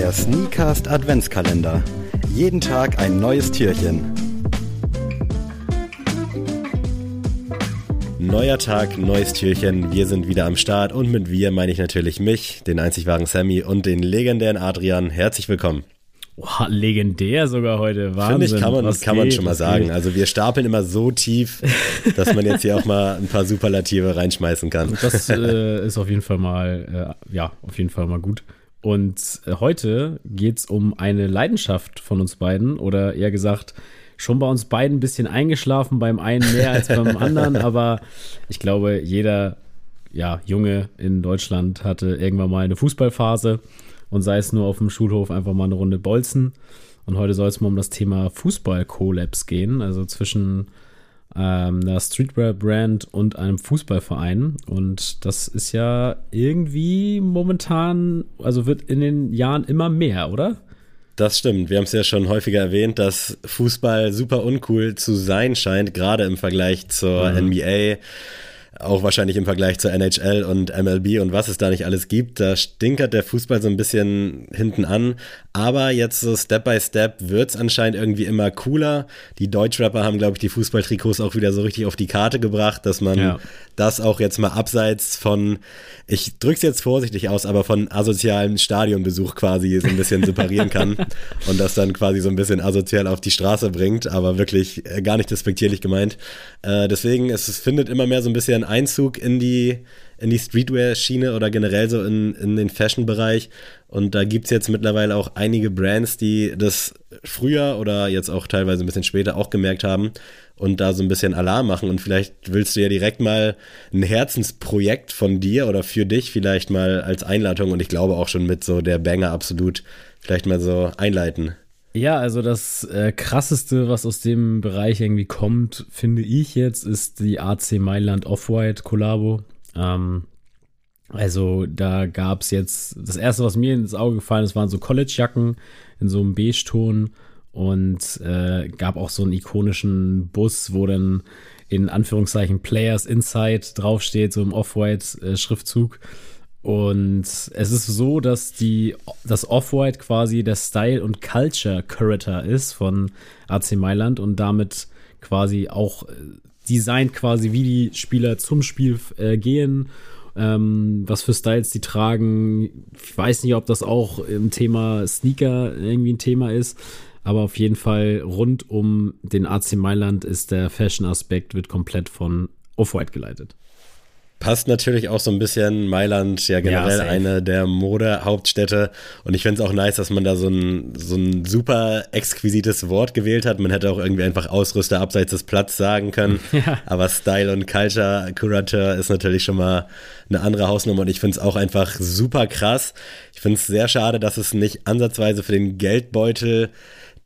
Der Sneakast Adventskalender. Jeden Tag ein neues Türchen. Neuer Tag, neues Türchen. Wir sind wieder am Start und mit wir meine ich natürlich mich, den einzig wahren Sammy und den legendären Adrian. Herzlich willkommen. Boah, legendär sogar heute. Wahnsinn. Finde ich, kann man, Was kann geht, man schon mal sagen. Geht. Also wir stapeln immer so tief, dass man jetzt hier auch mal ein paar Superlative reinschmeißen kann. Das äh, ist auf jeden Fall mal, äh, ja, auf jeden Fall mal gut. Und äh, heute geht es um eine Leidenschaft von uns beiden oder eher gesagt, schon bei uns beiden ein bisschen eingeschlafen, beim einen mehr als beim anderen, aber ich glaube, jeder ja, Junge in Deutschland hatte irgendwann mal eine Fußballphase und sei es nur auf dem Schulhof einfach mal eine Runde Bolzen. Und heute soll es mal um das Thema Fußball-Collabs gehen, also zwischen ähm, einer Streetwear-Brand und einem Fußballverein. Und das ist ja irgendwie momentan, also wird in den Jahren immer mehr, oder? Das stimmt. Wir haben es ja schon häufiger erwähnt, dass Fußball super uncool zu sein scheint, gerade im Vergleich zur mhm. NBA auch wahrscheinlich im Vergleich zur NHL und MLB und was es da nicht alles gibt. Da stinkert der Fußball so ein bisschen hinten an. Aber jetzt so Step by Step wird es anscheinend irgendwie immer cooler. Die Deutschrapper haben, glaube ich, die Fußballtrikots auch wieder so richtig auf die Karte gebracht, dass man ja. das auch jetzt mal abseits von, ich drück's jetzt vorsichtig aus, aber von asozialem Stadionbesuch quasi so ein bisschen separieren kann und das dann quasi so ein bisschen asozial auf die Straße bringt, aber wirklich äh, gar nicht despektierlich gemeint. Äh, deswegen, es, es findet immer mehr so ein bisschen Einzug in die in die Streetwear-Schiene oder generell so in, in den Fashion-Bereich. Und da gibt es jetzt mittlerweile auch einige Brands, die das früher oder jetzt auch teilweise ein bisschen später auch gemerkt haben und da so ein bisschen Alarm machen. Und vielleicht willst du ja direkt mal ein Herzensprojekt von dir oder für dich vielleicht mal als Einleitung und ich glaube auch schon mit so der Banger absolut vielleicht mal so einleiten. Ja, also das äh, krasseste, was aus dem Bereich irgendwie kommt, finde ich jetzt, ist die AC Mailand Off-White Kollabo. Ähm, also da gab es jetzt, das erste, was mir ins Auge gefallen ist, waren so College-Jacken in so einem Beige-Ton und äh, gab auch so einen ikonischen Bus, wo dann in Anführungszeichen Players Inside draufsteht, so im Off-White-Schriftzug. Und es ist so, dass die, das Off-White quasi der Style- und Culture-Curator ist von AC Mailand und damit quasi auch äh, designt quasi, wie die Spieler zum Spiel äh, gehen, ähm, was für Styles die tragen. Ich weiß nicht, ob das auch im Thema Sneaker irgendwie ein Thema ist, aber auf jeden Fall rund um den AC Mailand ist der Fashion-Aspekt, wird komplett von Off-White geleitet. Passt natürlich auch so ein bisschen Mailand, ja generell ja, eine der Modehauptstädte. Und ich finde es auch nice, dass man da so ein, so ein super exquisites Wort gewählt hat. Man hätte auch irgendwie einfach Ausrüster abseits des Platz sagen können. Ja. Aber Style und Culture Curator ist natürlich schon mal eine andere Hausnummer. Und ich finde es auch einfach super krass. Ich finde es sehr schade, dass es nicht ansatzweise für den Geldbeutel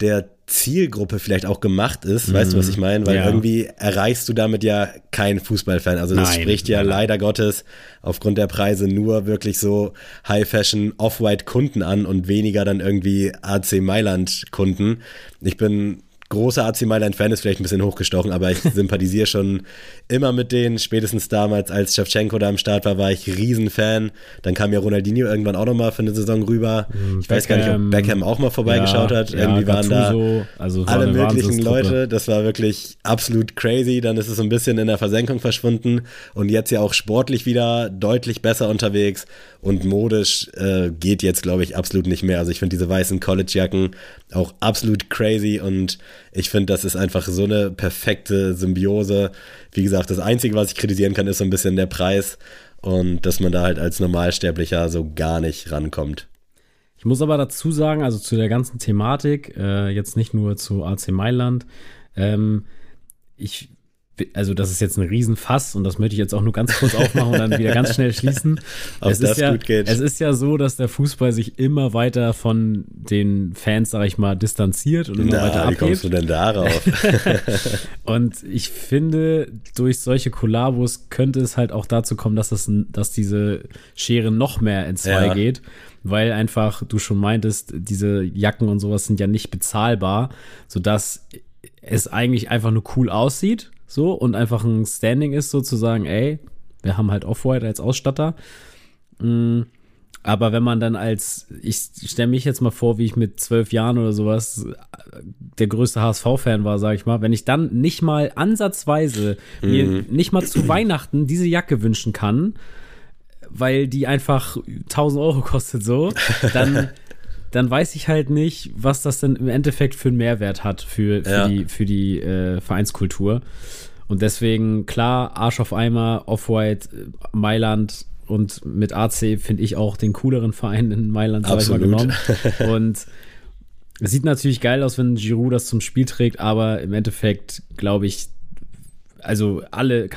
der Zielgruppe vielleicht auch gemacht ist, weißt du, was ich meine? Weil ja. irgendwie erreichst du damit ja keinen Fußballfan. Also das Nein. spricht ja leider Gottes aufgrund der Preise nur wirklich so High-Fashion Off-White-Kunden an und weniger dann irgendwie AC Mailand-Kunden. Ich bin großer AC Mailand-Fan ist vielleicht ein bisschen hochgestochen, aber ich sympathisiere schon immer mit denen. Spätestens damals, als Shevchenko da am Start war, war ich Riesenfan. Dann kam ja Ronaldinho irgendwann auch nochmal für eine Saison rüber. Beckham, ich weiß gar nicht, ob Beckham auch mal vorbeigeschaut ja, hat. Irgendwie ja, waren da also alle möglichen Leute. Das war wirklich absolut crazy. Dann ist es so ein bisschen in der Versenkung verschwunden und jetzt ja auch sportlich wieder deutlich besser unterwegs und modisch äh, geht jetzt, glaube ich, absolut nicht mehr. Also ich finde diese weißen College-Jacken auch absolut crazy und ich finde, das ist einfach so eine perfekte Symbiose. Wie gesagt, das Einzige, was ich kritisieren kann, ist so ein bisschen der Preis und dass man da halt als Normalsterblicher so gar nicht rankommt. Ich muss aber dazu sagen, also zu der ganzen Thematik, äh, jetzt nicht nur zu AC Mailand, ähm, ich also das ist jetzt ein Riesenfass und das möchte ich jetzt auch nur ganz kurz aufmachen und dann wieder ganz schnell schließen. es, ist ja, es ist ja so, dass der Fußball sich immer weiter von den Fans, sag ich mal, distanziert und immer Na, weiter abhebt. Wie kommst du denn darauf? und ich finde, durch solche Kollabos könnte es halt auch dazu kommen, dass, das, dass diese Schere noch mehr in zwei ja. geht weil einfach du schon meintest, diese Jacken und sowas sind ja nicht bezahlbar, sodass es eigentlich einfach nur cool aussieht so und einfach ein Standing ist, sozusagen, ey, wir haben halt Off-White als Ausstatter. Mm, Aber wenn man dann als, ich stelle mich jetzt mal vor, wie ich mit zwölf Jahren oder sowas der größte HSV-Fan war, sag ich mal, wenn ich dann nicht mal ansatzweise mhm. mir nicht mal zu Weihnachten diese Jacke wünschen kann, weil die einfach 1000 Euro kostet so, dann, dann weiß ich halt nicht, was das denn im Endeffekt für einen Mehrwert hat für, für ja. die, für die äh, Vereinskultur. Und deswegen, klar, Arsch auf Eimer, Off-White, Mailand und mit AC finde ich auch den cooleren Verein in Mailand, sag ich mal, genommen. Und es sieht natürlich geil aus, wenn Giroud das zum Spiel trägt, aber im Endeffekt glaube ich, also alle,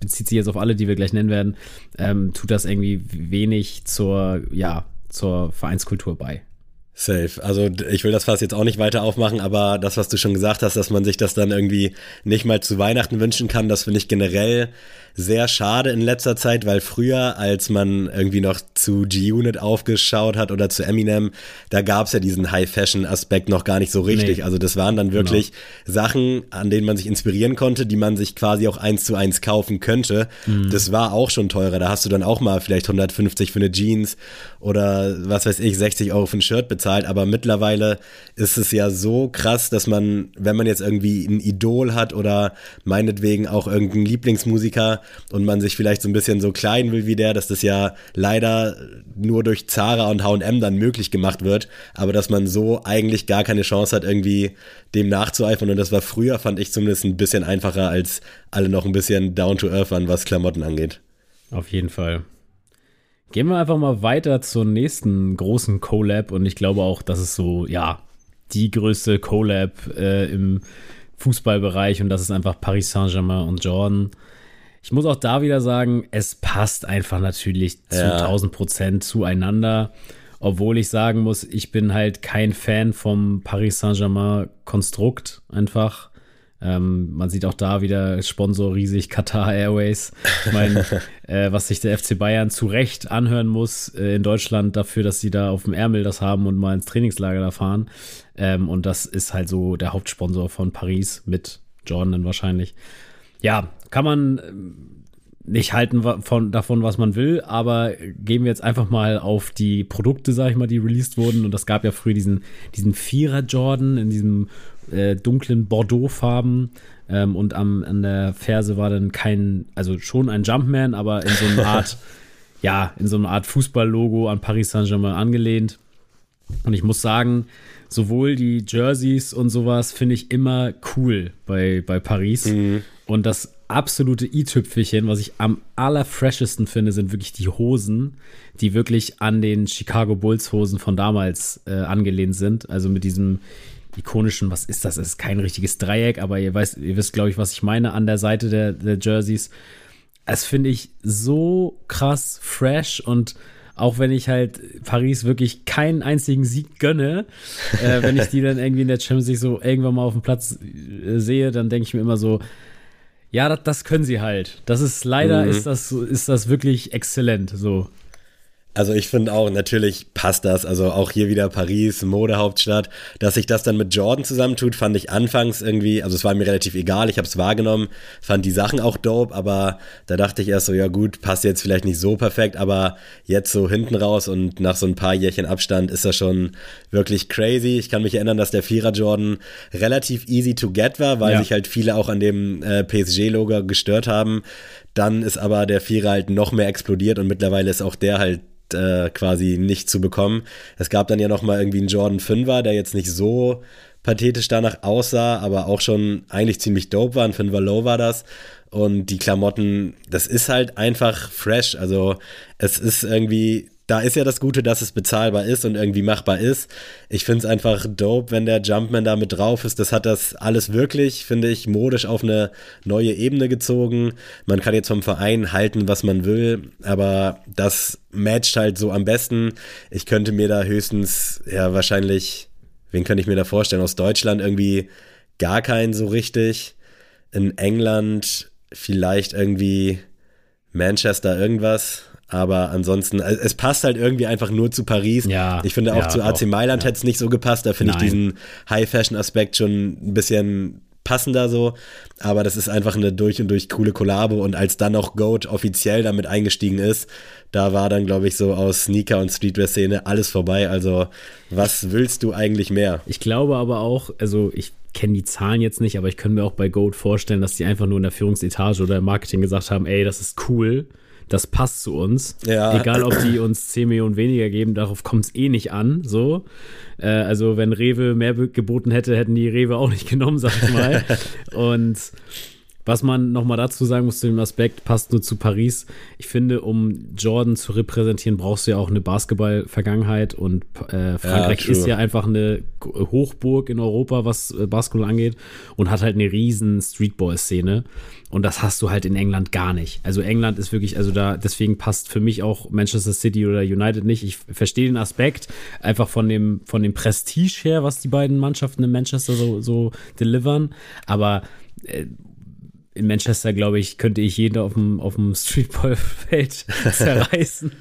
bezieht sich jetzt auf alle, die wir gleich nennen werden, ähm, tut das irgendwie wenig zur, ja, zur Vereinskultur bei. Safe. Also ich will das fast jetzt auch nicht weiter aufmachen, aber das, was du schon gesagt hast, dass man sich das dann irgendwie nicht mal zu Weihnachten wünschen kann, das finde ich generell sehr schade in letzter Zeit, weil früher, als man irgendwie noch zu G-Unit aufgeschaut hat oder zu Eminem, da gab's ja diesen High-Fashion-Aspekt noch gar nicht so richtig. Nee. Also das waren dann wirklich genau. Sachen, an denen man sich inspirieren konnte, die man sich quasi auch eins zu eins kaufen könnte. Mhm. Das war auch schon teurer. Da hast du dann auch mal vielleicht 150 für eine Jeans oder was weiß ich, 60 Euro für ein Shirt bezahlt. Aber mittlerweile ist es ja so krass, dass man, wenn man jetzt irgendwie ein Idol hat oder meinetwegen auch irgendeinen Lieblingsmusiker, und man sich vielleicht so ein bisschen so klein will wie der, dass das ja leider nur durch Zara und H&M dann möglich gemacht wird, aber dass man so eigentlich gar keine Chance hat, irgendwie dem nachzueifern und das war früher, fand ich zumindest ein bisschen einfacher, als alle noch ein bisschen down to earth waren, was Klamotten angeht. Auf jeden Fall. Gehen wir einfach mal weiter zur nächsten großen Collab und ich glaube auch, das ist so, ja, die größte Collab äh, im Fußballbereich und das ist einfach Paris Saint-Germain und Jordan. Ich muss auch da wieder sagen, es passt einfach natürlich zu ja. 1000 Prozent zueinander. Obwohl ich sagen muss, ich bin halt kein Fan vom Paris Saint-Germain-Konstrukt einfach. Ähm, man sieht auch da wieder Sponsor riesig, Qatar Airways. Ich meine, äh, was sich der FC Bayern zu Recht anhören muss äh, in Deutschland dafür, dass sie da auf dem Ärmel das haben und mal ins Trainingslager da fahren. Ähm, und das ist halt so der Hauptsponsor von Paris mit Jordan wahrscheinlich ja, kann man ähm, nicht halten von, davon, was man will, aber gehen wir jetzt einfach mal auf die Produkte, sag ich mal, die released wurden. Und das gab ja früher diesen, diesen Vierer Jordan in diesem äh, dunklen Bordeaux-Farben. Ähm, und am, an der Ferse war dann kein, also schon ein Jumpman, aber in so einer Art, ja, in so einer Art Fußball-Logo an Paris Saint-Germain angelehnt. Und ich muss sagen, sowohl die Jerseys und sowas finde ich immer cool bei, bei Paris. Mhm. Und das absolute i-Tüpfelchen, was ich am allerfreshesten finde, sind wirklich die Hosen, die wirklich an den Chicago Bulls Hosen von damals äh, angelehnt sind. Also mit diesem ikonischen, was ist das? Es ist kein richtiges Dreieck, aber ihr, weißt, ihr wisst, glaube ich, was ich meine, an der Seite der, der Jerseys. Das finde ich so krass fresh und auch wenn ich halt Paris wirklich keinen einzigen Sieg gönne, äh, wenn ich die dann irgendwie in der Champions League so irgendwann mal auf dem Platz äh, sehe, dann denke ich mir immer so, ja, das, das können sie halt. Das ist leider mhm. ist das ist das wirklich exzellent so. Also ich finde auch, natürlich passt das. Also auch hier wieder Paris, Modehauptstadt. Dass sich das dann mit Jordan zusammentut, fand ich anfangs irgendwie, also es war mir relativ egal, ich habe es wahrgenommen, fand die Sachen auch dope, aber da dachte ich erst so, ja gut, passt jetzt vielleicht nicht so perfekt, aber jetzt so hinten raus und nach so ein paar Jährchen Abstand ist das schon wirklich crazy. Ich kann mich erinnern, dass der Vierer Jordan relativ easy to get war, weil ja. sich halt viele auch an dem äh, PSG-Logo gestört haben. Dann ist aber der Vierer halt noch mehr explodiert und mittlerweile ist auch der halt äh, quasi nicht zu bekommen. Es gab dann ja noch mal irgendwie einen Jordan 5er, der jetzt nicht so pathetisch danach aussah, aber auch schon eigentlich ziemlich dope war. Ein 5er Low war das. Und die Klamotten, das ist halt einfach fresh. Also es ist irgendwie da ist ja das Gute, dass es bezahlbar ist und irgendwie machbar ist. Ich finde es einfach dope, wenn der Jumpman da mit drauf ist. Das hat das alles wirklich, finde ich, modisch auf eine neue Ebene gezogen. Man kann jetzt vom Verein halten, was man will, aber das matcht halt so am besten. Ich könnte mir da höchstens, ja, wahrscheinlich, wen könnte ich mir da vorstellen? Aus Deutschland irgendwie gar keinen so richtig. In England vielleicht irgendwie Manchester irgendwas aber ansonsten, äh, es passt halt irgendwie einfach nur zu Paris. Ja, ich finde auch ja, zu AC Mailand hätte es nicht so gepasst. Da finde ich diesen High-Fashion-Aspekt schon ein bisschen passender so, aber das ist einfach eine durch und durch coole Kollabo und als dann auch Goat offiziell damit eingestiegen ist, da war dann, glaube ich, so aus Sneaker- und Streetwear-Szene alles vorbei. Also, was willst du eigentlich mehr? Ich glaube aber auch, also ich kenne die Zahlen jetzt nicht, aber ich könnte mir auch bei Goat vorstellen, dass die einfach nur in der Führungsetage oder im Marketing gesagt haben, ey, das ist cool das passt zu uns. Ja. Egal, ob die uns 10 Millionen weniger geben, darauf kommt es eh nicht an. So. Äh, also, wenn Rewe mehr geboten hätte, hätten die Rewe auch nicht genommen, sag ich mal. Und was man nochmal dazu sagen muss zu dem Aspekt, passt nur zu Paris. Ich finde, um Jordan zu repräsentieren, brauchst du ja auch eine Basketball-Vergangenheit und äh, Frankreich ja, ist ja einfach eine Hochburg in Europa, was äh, Basketball angeht und hat halt eine riesen Streetball-Szene. Und das hast du halt in England gar nicht. Also England ist wirklich, also da, deswegen passt für mich auch Manchester City oder United nicht. Ich verstehe den Aspekt einfach von dem, von dem Prestige her, was die beiden Mannschaften in Manchester so, so delivern. Aber äh, in Manchester, glaube ich, könnte ich jeden auf dem, auf dem Streetball-Feld zerreißen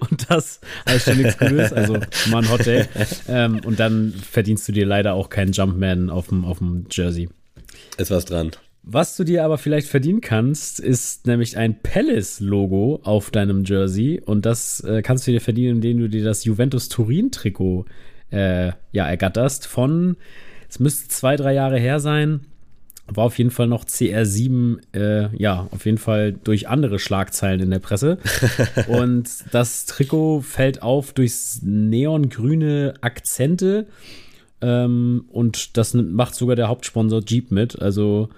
und das als schon nichts Gutes. Also, mal ein Hot Day. Ähm, und dann verdienst du dir leider auch keinen Jumpman auf dem, auf dem Jersey. Ist was dran. Was du dir aber vielleicht verdienen kannst, ist nämlich ein Palace-Logo auf deinem Jersey. Und das äh, kannst du dir verdienen, indem du dir das Juventus Turin-Trikot äh, ja, ergatterst. Von, es müsste zwei, drei Jahre her sein war auf jeden Fall noch CR7, äh, ja, auf jeden Fall durch andere Schlagzeilen in der Presse. und das Trikot fällt auf durch neongrüne Akzente. Ähm, und das macht sogar der Hauptsponsor Jeep mit. Also,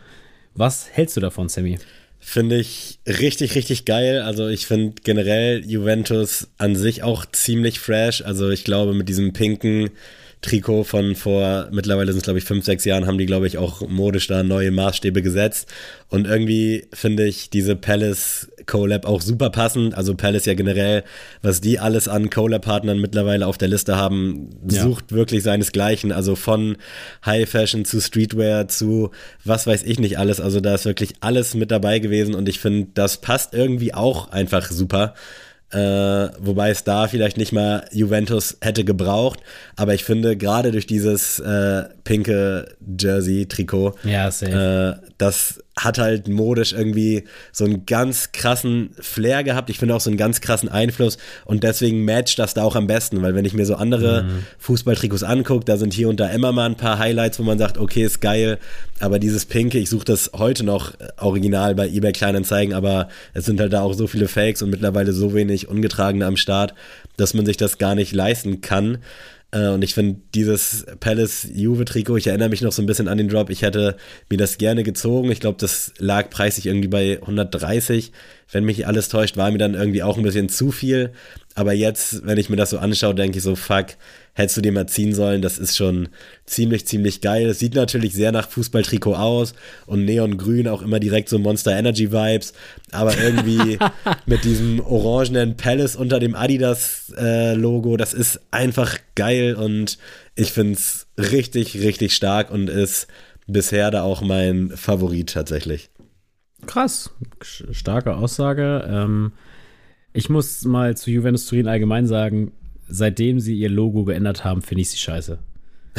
was hältst du davon, Sammy? Finde ich richtig, richtig geil. Also ich finde generell Juventus an sich auch ziemlich fresh. Also ich glaube mit diesem pinken Trikot von vor, mittlerweile sind es glaube ich fünf, sechs Jahren, haben die glaube ich auch modisch da neue Maßstäbe gesetzt. Und irgendwie finde ich diese Palace Collab auch super passend. Also Palace ja generell, was die alles an Collab-Partnern mittlerweile auf der Liste haben, ja. sucht wirklich seinesgleichen. Also von High Fashion zu Streetwear zu was weiß ich nicht alles. Also da ist wirklich alles mit dabei gewesen und ich finde, das passt irgendwie auch einfach super. Äh, wobei es da vielleicht nicht mal Juventus hätte gebraucht. Aber ich finde, gerade durch dieses äh, pinke Jersey-Trikot, ja, äh, das hat halt modisch irgendwie so einen ganz krassen Flair gehabt. Ich finde auch so einen ganz krassen Einfluss und deswegen matcht das da auch am besten, weil wenn ich mir so andere mhm. Fußballtrikots angucke, da sind hier und da immer mal ein paar Highlights, wo man sagt, okay, ist geil, aber dieses Pinke, ich suche das heute noch original bei eBay Kleinanzeigen, aber es sind halt da auch so viele Fakes und mittlerweile so wenig Ungetragene am Start, dass man sich das gar nicht leisten kann. Äh, und ich finde dieses Palace-Juve-Trikot, ich erinnere mich noch so ein bisschen an den Drop, ich hätte mir das gerne gezogen. Ich glaube, das lag preislich irgendwie bei 130. Wenn mich alles täuscht, war mir dann irgendwie auch ein bisschen zu viel. Aber jetzt, wenn ich mir das so anschaue, denke ich so, fuck, hättest du dir mal ziehen sollen. Das ist schon ziemlich, ziemlich geil. Es sieht natürlich sehr nach Fußballtrikot aus und Neongrün auch immer direkt so Monster Energy Vibes. Aber irgendwie mit diesem orangenen Palace unter dem Adidas äh, Logo, das ist einfach geil und ich finde es richtig, richtig stark und ist bisher da auch mein Favorit tatsächlich. Krass, starke Aussage. Ähm, ich muss mal zu Juventus Turin allgemein sagen, seitdem sie ihr Logo geändert haben, finde ich sie scheiße.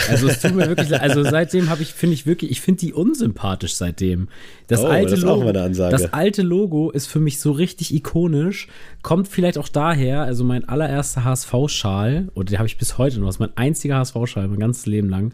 Also es tut mir wirklich, also seitdem habe ich, finde ich wirklich, ich finde die unsympathisch seitdem. Das oh, alte das Logo, das alte Logo ist für mich so richtig ikonisch, kommt vielleicht auch daher, also mein allererster HSV-Schal, oder den habe ich bis heute noch, das ist mein einziger HSV-Schal, mein ganzes Leben lang,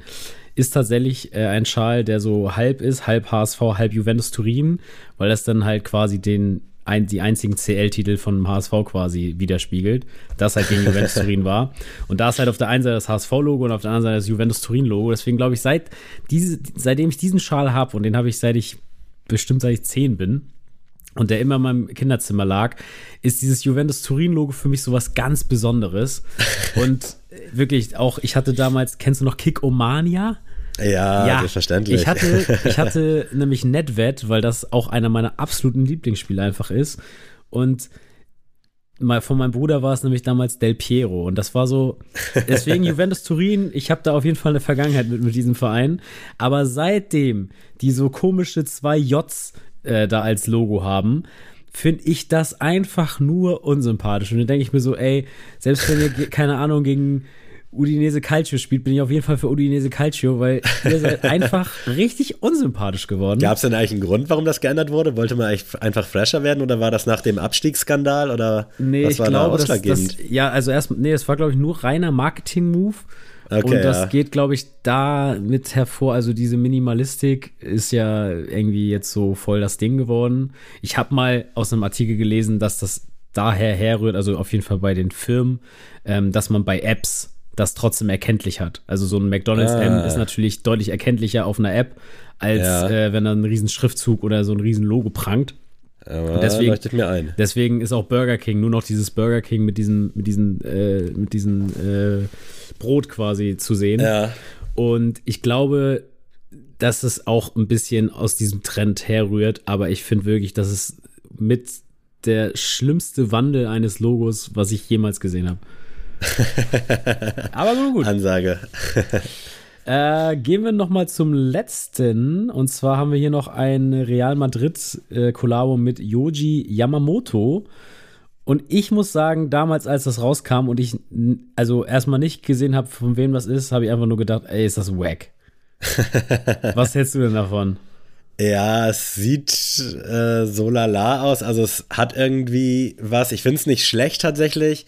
ist tatsächlich äh, ein Schal, der so halb ist, halb HSV, halb Juventus Turin, weil das dann halt quasi den ein, die einzigen CL-Titel von HSV quasi widerspiegelt, das halt gegen Juventus Turin war. Und da ist halt auf der einen Seite das HSV-Logo und auf der anderen Seite das Juventus Turin-Logo. Deswegen glaube ich, seit diese, seitdem ich diesen Schal habe, und den habe ich seit ich bestimmt seit ich zehn bin, und der immer in meinem Kinderzimmer lag, ist dieses Juventus Turin-Logo für mich sowas ganz Besonderes. und wirklich auch, ich hatte damals, kennst du noch Kick Omania? Ja, ja selbstverständlich. Ich hatte, ich hatte nämlich NetVet, weil das auch einer meiner absoluten Lieblingsspiele einfach ist. Und mal von meinem Bruder war es nämlich damals Del Piero. Und das war so, deswegen Juventus Turin, ich habe da auf jeden Fall eine Vergangenheit mit, mit diesem Verein. Aber seitdem die so komische zwei Js äh, da als Logo haben, finde ich das einfach nur unsympathisch. Und dann denke ich mir so, ey, selbst wenn ihr, keine Ahnung, gegen Udinese Calcio spielt, bin ich auf jeden Fall für Udinese Calcio, weil ihr seid einfach richtig unsympathisch geworden. Gab es denn eigentlich einen Grund, warum das geändert wurde? Wollte man eigentlich einfach fresher werden oder war das nach dem Abstiegsskandal oder nee, was war ich glaube, da ausschlaggebend? Das, ja, also erst, nee, es war glaube ich nur reiner Marketing-Move. Okay, und das ja. geht, glaube ich, da mit hervor. Also diese Minimalistik ist ja irgendwie jetzt so voll das Ding geworden. Ich habe mal aus einem Artikel gelesen, dass das daher herrührt, also auf jeden Fall bei den Firmen, ähm, dass man bei Apps das trotzdem erkenntlich hat. Also so ein McDonald's ah. M ist natürlich deutlich erkenntlicher auf einer App, als ja. äh, wenn da ein riesen Schriftzug oder so ein riesen Logo prangt. Aber deswegen, leuchtet mir ein. Deswegen ist auch Burger King nur noch dieses Burger King mit diesem, mit diesen, äh, mit diesen äh, Brot quasi zu sehen. Ja. Und ich glaube, dass es auch ein bisschen aus diesem Trend herrührt, aber ich finde wirklich, dass es mit der schlimmste Wandel eines Logos, was ich jemals gesehen habe. Aber gut. Ansage. Äh, gehen wir noch mal zum letzten. Und zwar haben wir hier noch ein Real Madrid äh, mit Yoji Yamamoto. Und ich muss sagen, damals, als das rauskam und ich also erstmal nicht gesehen habe, von wem das ist, habe ich einfach nur gedacht, ey, ist das wack. Was hältst du denn davon? Ja, es sieht äh, so lala aus. Also es hat irgendwie was. Ich finde es nicht schlecht tatsächlich,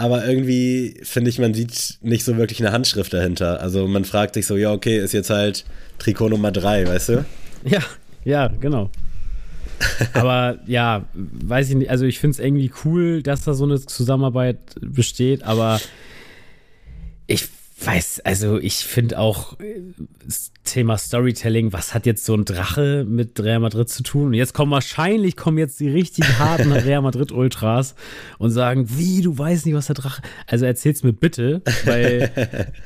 aber irgendwie finde ich, man sieht nicht so wirklich eine Handschrift dahinter. Also man fragt sich so, ja, okay, ist jetzt halt Trikot Nummer drei, weißt du? Ja, ja, genau. aber ja, weiß ich nicht, also ich finde es irgendwie cool, dass da so eine Zusammenarbeit besteht, aber ich weiß, also ich finde auch äh, das Thema Storytelling, was hat jetzt so ein Drache mit Real Madrid zu tun? Und jetzt kommen wahrscheinlich kommen jetzt die richtig harten Real Madrid Ultras und sagen, wie, du weißt nicht, was der Drache. Also erzähl's mir bitte, weil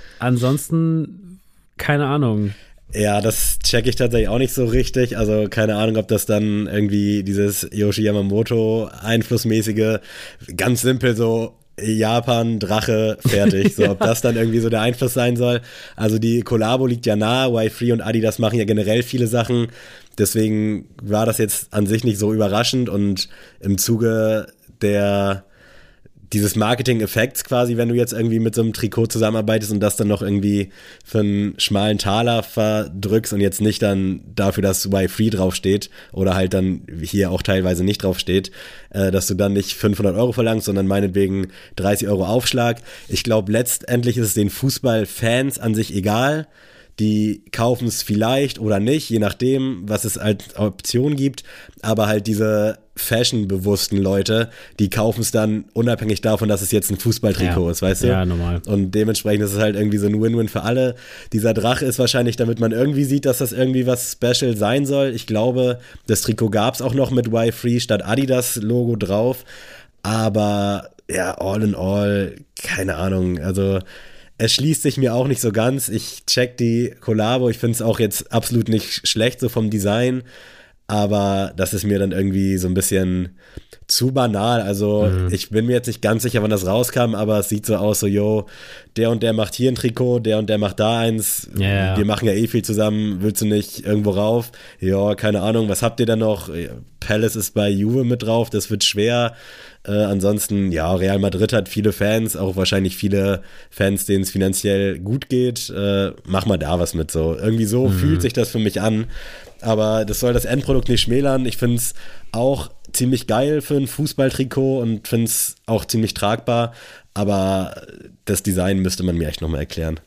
ansonsten keine Ahnung. Ja, das checke ich tatsächlich auch nicht so richtig. Also keine Ahnung, ob das dann irgendwie dieses Yoshi Yamamoto einflussmäßige, ganz simpel so Japan, Drache, fertig. So, ob das dann irgendwie so der Einfluss sein soll. Also die Kollabo liegt ja nahe, Y3 und Adidas machen ja generell viele Sachen. Deswegen war das jetzt an sich nicht so überraschend und im Zuge der dieses Marketing-Effekts quasi, wenn du jetzt irgendwie mit so einem Trikot zusammenarbeitest und das dann noch irgendwie für einen schmalen Taler verdrückst und jetzt nicht dann dafür, dass Y Free draufsteht oder halt dann hier auch teilweise nicht draufsteht, äh, dass du dann nicht 500 Euro verlangst, sondern meinetwegen 30 Euro Aufschlag. Ich glaube, letztendlich ist es den Fußballfans an sich egal die kaufen es vielleicht oder nicht, je nachdem, was es als Option gibt. Aber halt diese fashionbewussten Leute, die kaufen es dann unabhängig davon, dass es jetzt ein Fußballtrikot ja. ist, weißt du? Ja, normal. Und dementsprechend ist es halt irgendwie so ein Win-Win für alle. Dieser Drache ist wahrscheinlich, damit man irgendwie sieht, dass das irgendwie was Special sein soll. Ich glaube, das Trikot gab es auch noch mit Y-Free statt Adidas-Logo drauf. Aber ja, all in all, keine Ahnung. Also es schließt sich mir auch nicht so ganz. Ich check die Kollabo. Ich finde es auch jetzt absolut nicht schlecht so vom Design. Aber das ist mir dann irgendwie so ein bisschen zu banal. Also mhm. ich bin mir jetzt nicht ganz sicher, wann das rauskam, aber es sieht so aus, so, yo, der und der macht hier ein Trikot, der und der macht da eins. Yeah. Wir machen ja eh viel zusammen, willst du nicht irgendwo rauf? Ja, keine Ahnung, was habt ihr denn noch? Palace ist bei Juve mit drauf, das wird schwer. Äh, ansonsten, ja, Real Madrid hat viele Fans, auch wahrscheinlich viele Fans, denen es finanziell gut geht. Äh, mach mal da was mit so. Irgendwie so mhm. fühlt sich das für mich an. Aber das soll das Endprodukt nicht schmälern. Ich finde es auch ziemlich geil für ein Fußballtrikot und finde es auch ziemlich tragbar. Aber das Design müsste man mir echt nochmal erklären.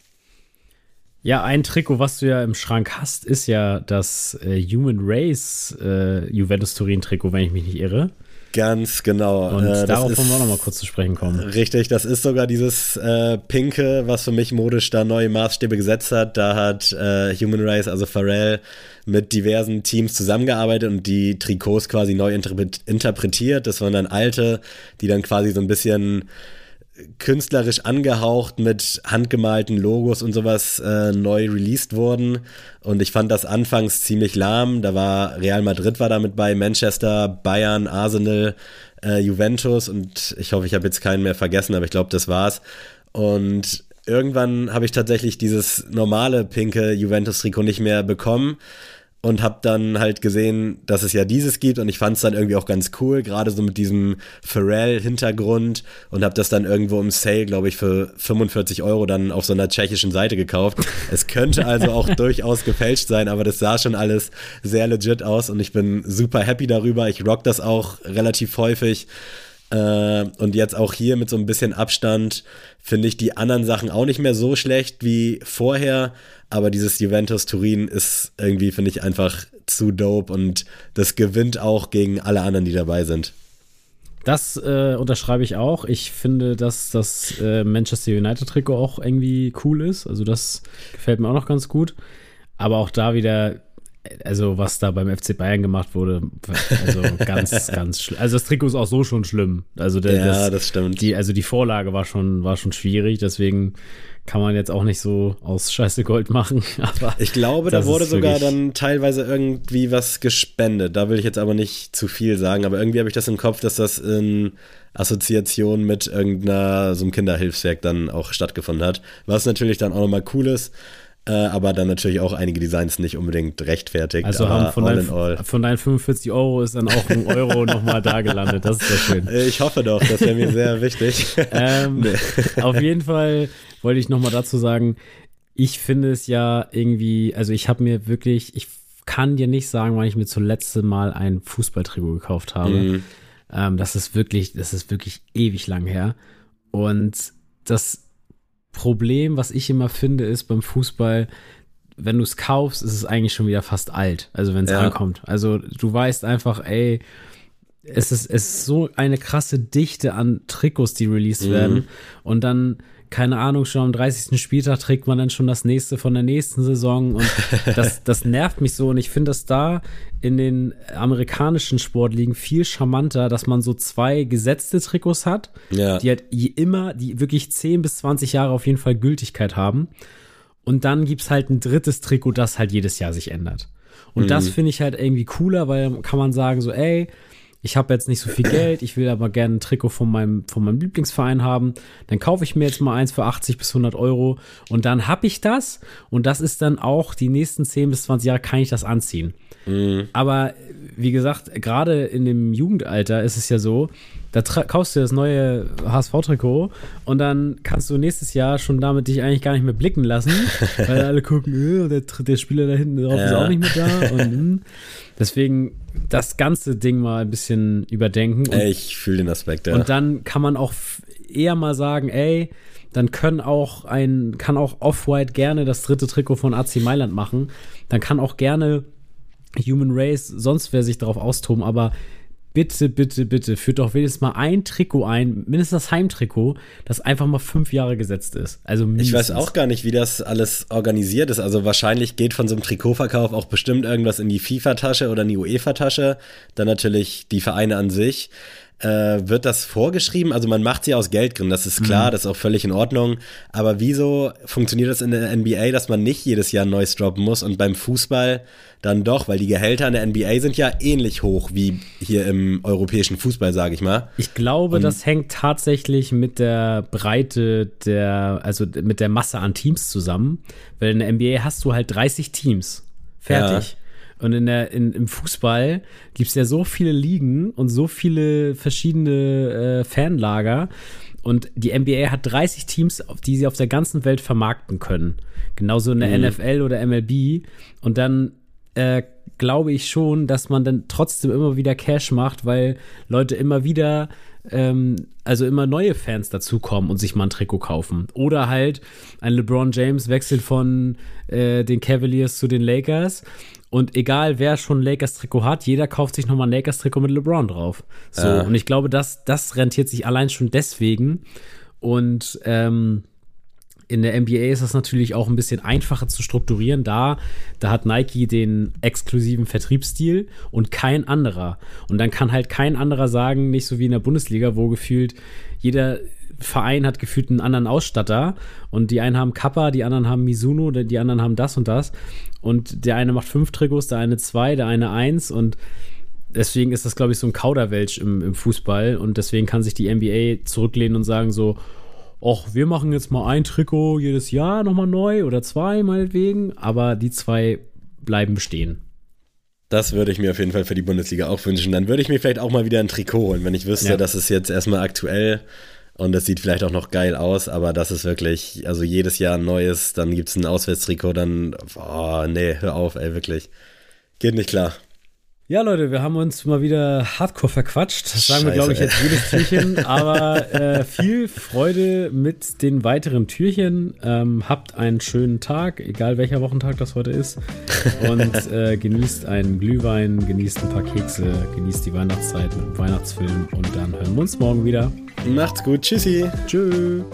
Ja, ein Trikot, was du ja im Schrank hast, ist ja das äh, Human Race äh, Juventus Turin Trikot, wenn ich mich nicht irre. Ganz genau. Und äh, darauf wollen wir auch nochmal kurz zu sprechen kommen. Richtig, das ist sogar dieses äh, Pinke, was für mich modisch da neue Maßstäbe gesetzt hat. Da hat äh, Human Race, also Pharrell, mit diversen Teams zusammengearbeitet und die Trikots quasi neu interpretiert. Das waren dann alte, die dann quasi so ein bisschen künstlerisch angehaucht mit handgemalten Logos und sowas äh, neu released wurden. Und ich fand das anfangs ziemlich lahm. Da war Real Madrid war damit bei, Manchester, Bayern, Arsenal, äh, Juventus und ich hoffe, ich habe jetzt keinen mehr vergessen, aber ich glaube, das war's. Und irgendwann habe ich tatsächlich dieses normale pinke Juventus-Trikot nicht mehr bekommen. Und habe dann halt gesehen, dass es ja dieses gibt und ich fand es dann irgendwie auch ganz cool, gerade so mit diesem Pharrell-Hintergrund und habe das dann irgendwo im Sale, glaube ich, für 45 Euro dann auf so einer tschechischen Seite gekauft. Es könnte also auch durchaus gefälscht sein, aber das sah schon alles sehr legit aus und ich bin super happy darüber. Ich rock das auch relativ häufig. Äh, und jetzt auch hier mit so ein bisschen Abstand finde ich die anderen Sachen auch nicht mehr so schlecht wie vorher. Aber dieses Juventus Turin ist irgendwie, finde ich, einfach zu dope und das gewinnt auch gegen alle anderen, die dabei sind. Das äh, unterschreibe ich auch. Ich finde, dass das äh, Manchester United Trikot auch irgendwie cool ist. Also das gefällt mir auch noch ganz gut. Aber auch da wieder, also was da beim FC Bayern gemacht wurde, also ganz, ganz schlimm. Also das Trikot ist auch so schon schlimm. Also der, ja, das, das, stimmt. Die, also die Vorlage war schon, war schon schwierig, deswegen kann man jetzt auch nicht so aus Scheiße Gold machen. Aber ich glaube, da wurde sogar dann teilweise irgendwie was gespendet. Da will ich jetzt aber nicht zu viel sagen, aber irgendwie habe ich das im Kopf, dass das in Assoziation mit irgendeiner so einem Kinderhilfswerk dann auch stattgefunden hat. Was natürlich dann auch nochmal cool ist. Äh, aber dann natürlich auch einige Designs nicht unbedingt rechtfertigt. Also haben von, dein, von deinen 45 Euro ist dann auch ein Euro nochmal da gelandet. Das ist sehr schön. Äh, ich hoffe doch, das wäre mir sehr wichtig. Ähm, nee. Auf jeden Fall wollte ich nochmal dazu sagen, ich finde es ja irgendwie, also ich habe mir wirklich, ich kann dir nicht sagen, wann ich mir zuletzt Mal ein Fußballtrikot gekauft habe. Mhm. Ähm, das ist wirklich, das ist wirklich ewig lang her. Und das Problem, was ich immer finde, ist beim Fußball, wenn du es kaufst, ist es eigentlich schon wieder fast alt. Also wenn es ja. ankommt. Also du weißt einfach, ey, es ist, es ist so eine krasse Dichte an Trikots, die released mhm. werden. Und dann keine Ahnung, schon am 30. Spieltag trägt man dann schon das nächste von der nächsten Saison und das, das nervt mich so und ich finde das da in den amerikanischen Sportligen viel charmanter, dass man so zwei gesetzte Trikots hat, ja. die halt immer, die wirklich 10 bis 20 Jahre auf jeden Fall Gültigkeit haben und dann gibt es halt ein drittes Trikot, das halt jedes Jahr sich ändert. Und mhm. das finde ich halt irgendwie cooler, weil kann man sagen so, ey, ich habe jetzt nicht so viel Geld, ich will aber gerne ein Trikot von meinem, von meinem Lieblingsverein haben, dann kaufe ich mir jetzt mal eins für 80 bis 100 Euro und dann habe ich das und das ist dann auch die nächsten 10 bis 20 Jahre kann ich das anziehen. Mhm. Aber wie gesagt, gerade in dem Jugendalter ist es ja so, da kaufst du das neue HSV-Trikot und dann kannst du nächstes Jahr schon damit dich eigentlich gar nicht mehr blicken lassen, weil alle gucken, äh, der, der, Spieler da hinten drauf ja. ist auch nicht mehr da. Und, hm. deswegen das ganze Ding mal ein bisschen überdenken. Und, ich fühle den Aspekt, ja. Und dann kann man auch eher mal sagen, ey, dann können auch ein, kann auch Off-White gerne das dritte Trikot von AC Mailand machen. Dann kann auch gerne Human Race, sonst wer sich darauf austoben, aber bitte, bitte, bitte, führt doch wenigstens mal ein Trikot ein, mindestens das Heimtrikot, das einfach mal fünf Jahre gesetzt ist. Also mindestens. Ich weiß auch gar nicht, wie das alles organisiert ist. Also wahrscheinlich geht von so einem Trikotverkauf auch bestimmt irgendwas in die FIFA-Tasche oder in die UEFA-Tasche. Dann natürlich die Vereine an sich äh, wird das vorgeschrieben? Also man macht sie aus Geldgründen, das ist klar, mhm. das ist auch völlig in Ordnung. Aber wieso funktioniert das in der NBA, dass man nicht jedes Jahr ein neues droppen muss und beim Fußball dann doch, weil die Gehälter in der NBA sind ja ähnlich hoch wie hier im europäischen Fußball, sage ich mal. Ich glaube, und das hängt tatsächlich mit der Breite der, also mit der Masse an Teams zusammen. Weil in der NBA hast du halt 30 Teams. Fertig. Ja. Und in der, in, im Fußball gibt es ja so viele Ligen und so viele verschiedene äh, Fanlager. Und die NBA hat 30 Teams, die sie auf der ganzen Welt vermarkten können. Genauso in der mhm. NFL oder MLB. Und dann äh, glaube ich schon, dass man dann trotzdem immer wieder Cash macht, weil Leute immer wieder, ähm, also immer neue Fans dazukommen und sich mal ein Trikot kaufen. Oder halt ein LeBron James wechselt von äh, den Cavaliers zu den Lakers und egal, wer schon ein Lakers-Trikot hat, jeder kauft sich nochmal ein Lakers-Trikot mit LeBron drauf. So, äh. und ich glaube, das, das rentiert sich allein schon deswegen. Und ähm, in der NBA ist das natürlich auch ein bisschen einfacher zu strukturieren. Da, da hat Nike den exklusiven Vertriebsstil und kein anderer. Und dann kann halt kein anderer sagen, nicht so wie in der Bundesliga, wo gefühlt jeder Verein hat gefühlt einen anderen Ausstatter und die einen haben Kappa, die anderen haben Mizuno, die anderen haben das und das und der eine macht fünf Trikots, der eine zwei, der eine eins und deswegen ist das, glaube ich, so ein Kauderwelsch im, im Fußball und deswegen kann sich die NBA zurücklehnen und sagen so, ach, wir machen jetzt mal ein Trikot jedes Jahr nochmal neu oder zwei meinetwegen, aber die zwei bleiben bestehen. Das würde ich mir auf jeden Fall für die Bundesliga auch wünschen. Dann würde ich mir vielleicht auch mal wieder ein Trikot holen, wenn ich wüsste, ja. dass es jetzt erstmal aktuell und das sieht vielleicht auch noch geil aus, aber das ist wirklich, also jedes Jahr ein neues, dann gibt es ein Auswärtstrikot, dann, oh, nee, hör auf, ey, wirklich. Geht nicht klar. Ja, Leute, wir haben uns mal wieder hardcore verquatscht. Das sagen Scheiße, wir, glaube ich, jetzt jedes Türchen. Aber äh, viel Freude mit den weiteren Türchen. Ähm, habt einen schönen Tag, egal welcher Wochentag das heute ist. Und äh, genießt einen Glühwein, genießt ein paar Kekse, genießt die Weihnachtszeit mit dem Weihnachtsfilm. Und dann hören wir uns morgen wieder. Macht's gut. Tschüssi. Tschüss.